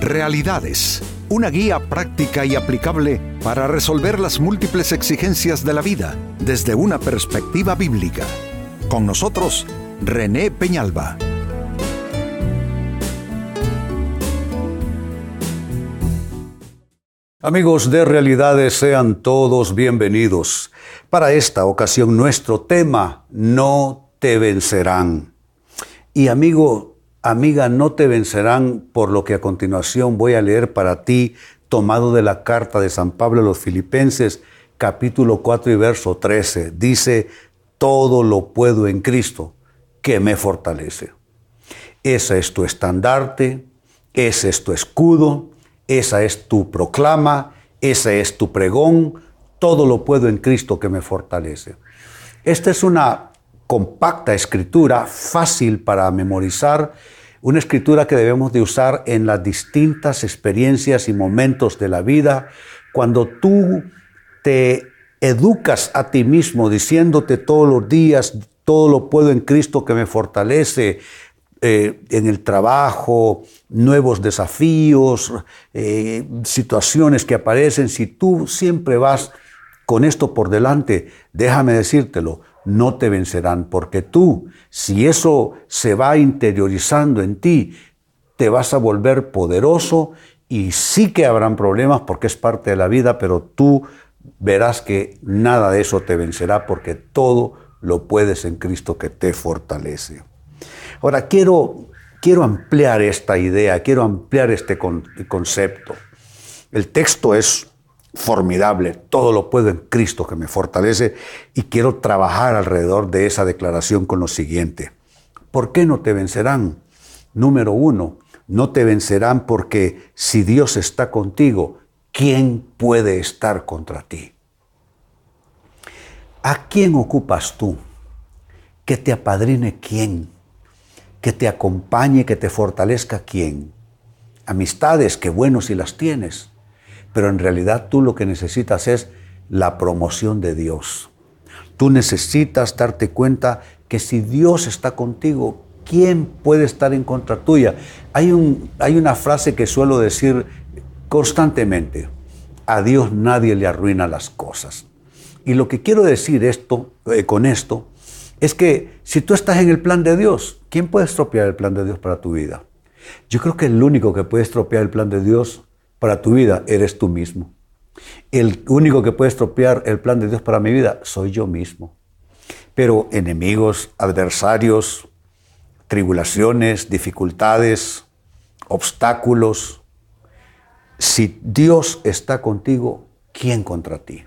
Realidades, una guía práctica y aplicable para resolver las múltiples exigencias de la vida desde una perspectiva bíblica. Con nosotros, René Peñalba. Amigos de Realidades, sean todos bienvenidos. Para esta ocasión nuestro tema, no te vencerán. Y amigo, Amiga, no te vencerán por lo que a continuación voy a leer para ti, tomado de la carta de San Pablo a los Filipenses, capítulo 4 y verso 13. Dice, todo lo puedo en Cristo, que me fortalece. Ese es tu estandarte, ese es tu escudo, esa es tu proclama, ese es tu pregón, todo lo puedo en Cristo que me fortalece. Esta es una compacta escritura, fácil para memorizar, una escritura que debemos de usar en las distintas experiencias y momentos de la vida, cuando tú te educas a ti mismo diciéndote todos los días, todo lo puedo en Cristo que me fortalece, eh, en el trabajo, nuevos desafíos, eh, situaciones que aparecen, si tú siempre vas con esto por delante, déjame decírtelo, no te vencerán, porque tú, si eso se va interiorizando en ti, te vas a volver poderoso y sí que habrán problemas porque es parte de la vida, pero tú verás que nada de eso te vencerá porque todo lo puedes en Cristo que te fortalece. Ahora, quiero, quiero ampliar esta idea, quiero ampliar este concepto. El texto es formidable, todo lo puedo en Cristo que me fortalece y quiero trabajar alrededor de esa declaración con lo siguiente. ¿Por qué no te vencerán? Número uno, no te vencerán porque si Dios está contigo, ¿quién puede estar contra ti? ¿A quién ocupas tú? ¿Que te apadrine quién? ¿Que te acompañe, que te fortalezca quién? Amistades, qué bueno si las tienes pero en realidad tú lo que necesitas es la promoción de Dios. Tú necesitas darte cuenta que si Dios está contigo, ¿quién puede estar en contra tuya? Hay, un, hay una frase que suelo decir constantemente, a Dios nadie le arruina las cosas. Y lo que quiero decir esto, eh, con esto es que si tú estás en el plan de Dios, ¿quién puede estropear el plan de Dios para tu vida? Yo creo que el único que puede estropear el plan de Dios para tu vida eres tú mismo. El único que puede estropear el plan de Dios para mi vida soy yo mismo. Pero enemigos, adversarios, tribulaciones, dificultades, obstáculos, si Dios está contigo, ¿quién contra ti?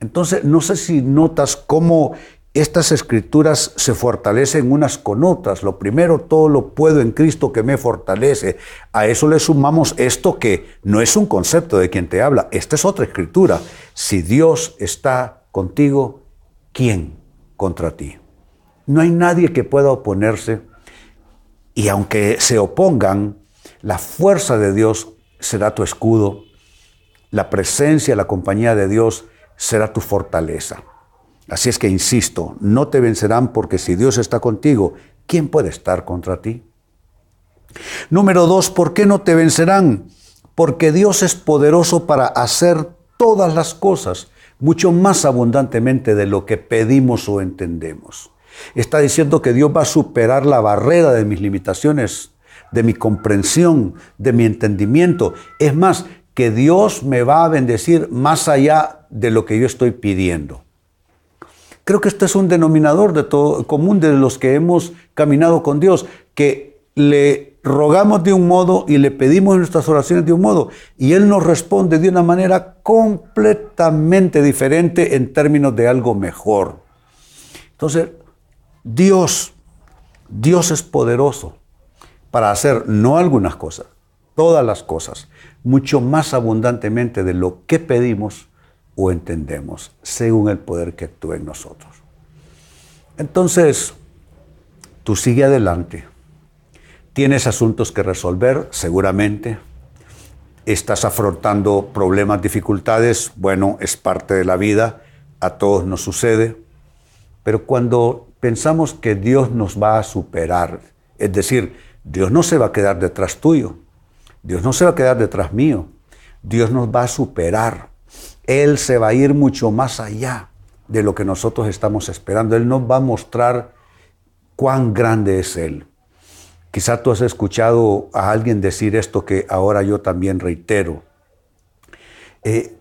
Entonces, no sé si notas cómo estas escrituras se fortalecen unas con otras. Lo primero, todo lo puedo en Cristo que me fortalece. A eso le sumamos esto que no es un concepto de quien te habla, esta es otra escritura. Si Dios está contigo, ¿quién contra ti? No hay nadie que pueda oponerse y aunque se opongan, la fuerza de Dios será tu escudo, la presencia, la compañía de Dios será tu fortaleza. Así es que insisto, no te vencerán porque si Dios está contigo, ¿quién puede estar contra ti? Número dos, ¿por qué no te vencerán? Porque Dios es poderoso para hacer todas las cosas mucho más abundantemente de lo que pedimos o entendemos. Está diciendo que Dios va a superar la barrera de mis limitaciones, de mi comprensión, de mi entendimiento. Es más, que Dios me va a bendecir más allá de lo que yo estoy pidiendo. Creo que este es un denominador común de los que hemos caminado con Dios, que le rogamos de un modo y le pedimos nuestras oraciones de un modo, y Él nos responde de una manera completamente diferente en términos de algo mejor. Entonces, Dios, Dios es poderoso para hacer no algunas cosas, todas las cosas, mucho más abundantemente de lo que pedimos o entendemos, según el poder que actúa en nosotros. Entonces, tú sigue adelante. Tienes asuntos que resolver, seguramente. Estás afrontando problemas, dificultades. Bueno, es parte de la vida. A todos nos sucede. Pero cuando pensamos que Dios nos va a superar, es decir, Dios no se va a quedar detrás tuyo. Dios no se va a quedar detrás mío. Dios nos va a superar. Él se va a ir mucho más allá de lo que nosotros estamos esperando. Él nos va a mostrar cuán grande es Él. Quizá tú has escuchado a alguien decir esto que ahora yo también reitero. Eh,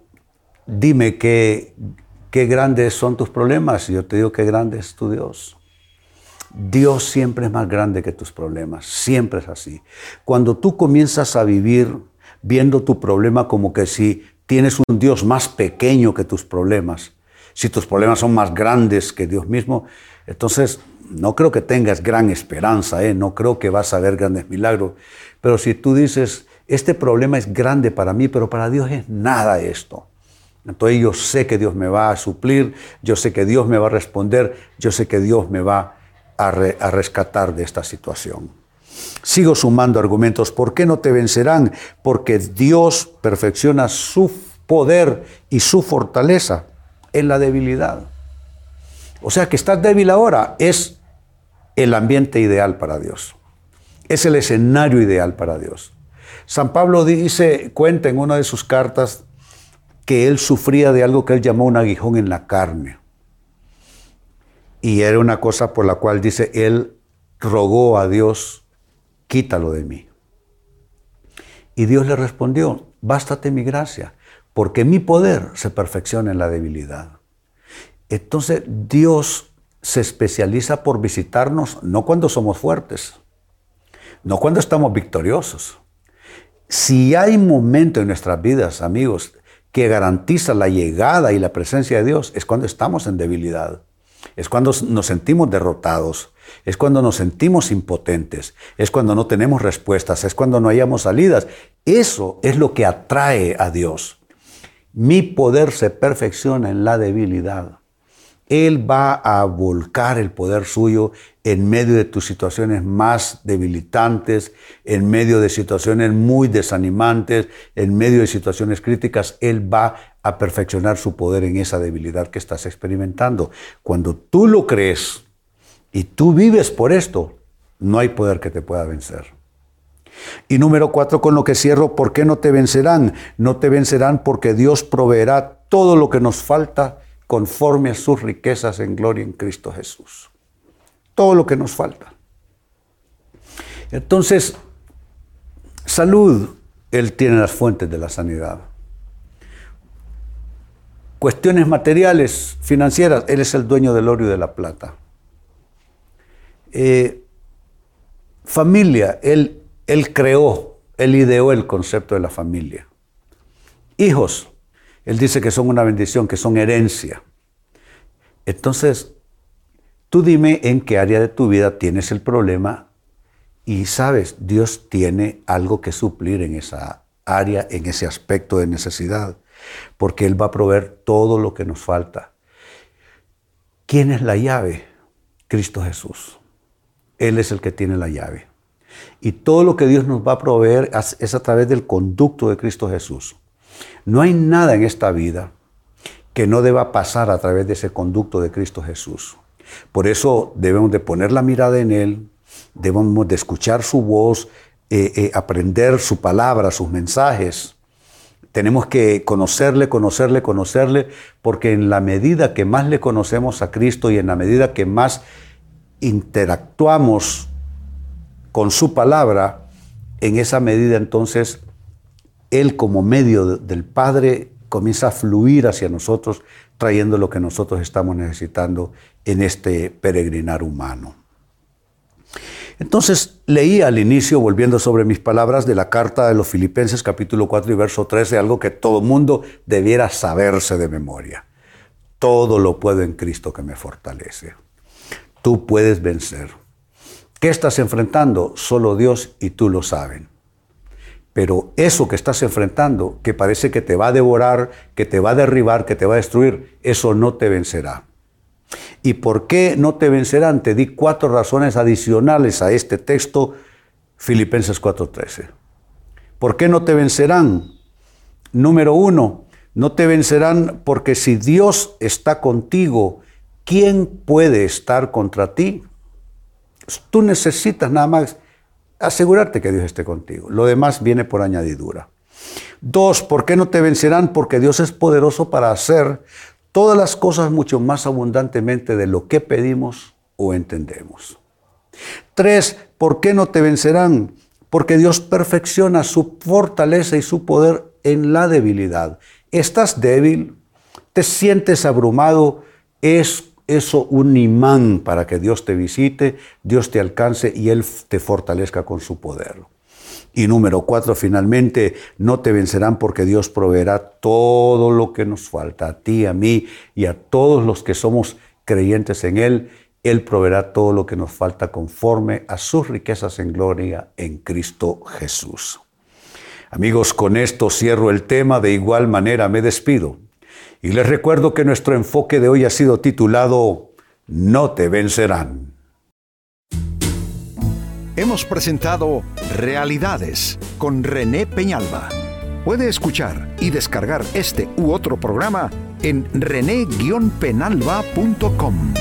dime qué, qué grandes son tus problemas. Y yo te digo qué grande es tu Dios. Dios siempre es más grande que tus problemas, siempre es así. Cuando tú comienzas a vivir viendo tu problema como que si tienes un Dios más pequeño que tus problemas, si tus problemas son más grandes que Dios mismo, entonces no creo que tengas gran esperanza, ¿eh? no creo que vas a ver grandes milagros. Pero si tú dices, este problema es grande para mí, pero para Dios es nada esto. Entonces yo sé que Dios me va a suplir, yo sé que Dios me va a responder, yo sé que Dios me va a, a rescatar de esta situación. Sigo sumando argumentos. ¿Por qué no te vencerán? Porque Dios perfecciona su poder y su fortaleza en la debilidad. O sea que estás débil ahora es el ambiente ideal para Dios. Es el escenario ideal para Dios. San Pablo dice, cuenta en una de sus cartas que él sufría de algo que él llamó un aguijón en la carne. Y era una cosa por la cual dice, él rogó a Dios, quítalo de mí. Y Dios le respondió, bástate mi gracia, porque mi poder se perfecciona en la debilidad. Entonces Dios se especializa por visitarnos no cuando somos fuertes, no cuando estamos victoriosos. Si hay momento en nuestras vidas, amigos, que garantiza la llegada y la presencia de Dios, es cuando estamos en debilidad, es cuando nos sentimos derrotados, es cuando nos sentimos impotentes, es cuando no tenemos respuestas, es cuando no hayamos salidas. Eso es lo que atrae a Dios. Mi poder se perfecciona en la debilidad. Él va a volcar el poder suyo en medio de tus situaciones más debilitantes, en medio de situaciones muy desanimantes, en medio de situaciones críticas. Él va a perfeccionar su poder en esa debilidad que estás experimentando. Cuando tú lo crees y tú vives por esto, no hay poder que te pueda vencer. Y número cuatro, con lo que cierro, ¿por qué no te vencerán? No te vencerán porque Dios proveerá todo lo que nos falta conforme a sus riquezas en gloria en Cristo Jesús. Todo lo que nos falta. Entonces, salud, Él tiene las fuentes de la sanidad. Cuestiones materiales, financieras, Él es el dueño del oro y de la plata. Eh, familia, él, él creó, Él ideó el concepto de la familia. Hijos, él dice que son una bendición, que son herencia. Entonces, tú dime en qué área de tu vida tienes el problema y sabes, Dios tiene algo que suplir en esa área, en ese aspecto de necesidad, porque Él va a proveer todo lo que nos falta. ¿Quién es la llave? Cristo Jesús. Él es el que tiene la llave. Y todo lo que Dios nos va a proveer es a través del conducto de Cristo Jesús. No hay nada en esta vida que no deba pasar a través de ese conducto de Cristo Jesús. Por eso debemos de poner la mirada en Él, debemos de escuchar su voz, eh, eh, aprender su palabra, sus mensajes. Tenemos que conocerle, conocerle, conocerle, porque en la medida que más le conocemos a Cristo y en la medida que más interactuamos con su palabra, en esa medida entonces él como medio del Padre comienza a fluir hacia nosotros, trayendo lo que nosotros estamos necesitando en este peregrinar humano. Entonces leí al inicio, volviendo sobre mis palabras, de la carta de los Filipenses capítulo 4 y verso 13, algo que todo mundo debiera saberse de memoria. Todo lo puedo en Cristo que me fortalece. Tú puedes vencer. ¿Qué estás enfrentando? Solo Dios y tú lo saben. Pero eso que estás enfrentando, que parece que te va a devorar, que te va a derribar, que te va a destruir, eso no te vencerá. ¿Y por qué no te vencerán? Te di cuatro razones adicionales a este texto, Filipenses 4:13. ¿Por qué no te vencerán? Número uno, no te vencerán porque si Dios está contigo, ¿quién puede estar contra ti? Tú necesitas nada más asegurarte que Dios esté contigo. Lo demás viene por añadidura. Dos, ¿por qué no te vencerán? Porque Dios es poderoso para hacer todas las cosas mucho más abundantemente de lo que pedimos o entendemos. Tres, ¿por qué no te vencerán? Porque Dios perfecciona su fortaleza y su poder en la debilidad. Estás débil, te sientes abrumado, es eso un imán para que Dios te visite, Dios te alcance y Él te fortalezca con su poder. Y número cuatro, finalmente, no te vencerán porque Dios proveerá todo lo que nos falta, a ti, a mí y a todos los que somos creyentes en Él. Él proveerá todo lo que nos falta conforme a sus riquezas en gloria en Cristo Jesús. Amigos, con esto cierro el tema, de igual manera me despido. Y les recuerdo que nuestro enfoque de hoy ha sido titulado No te vencerán. Hemos presentado Realidades con René Peñalba. Puede escuchar y descargar este u otro programa en rene-penalba.com.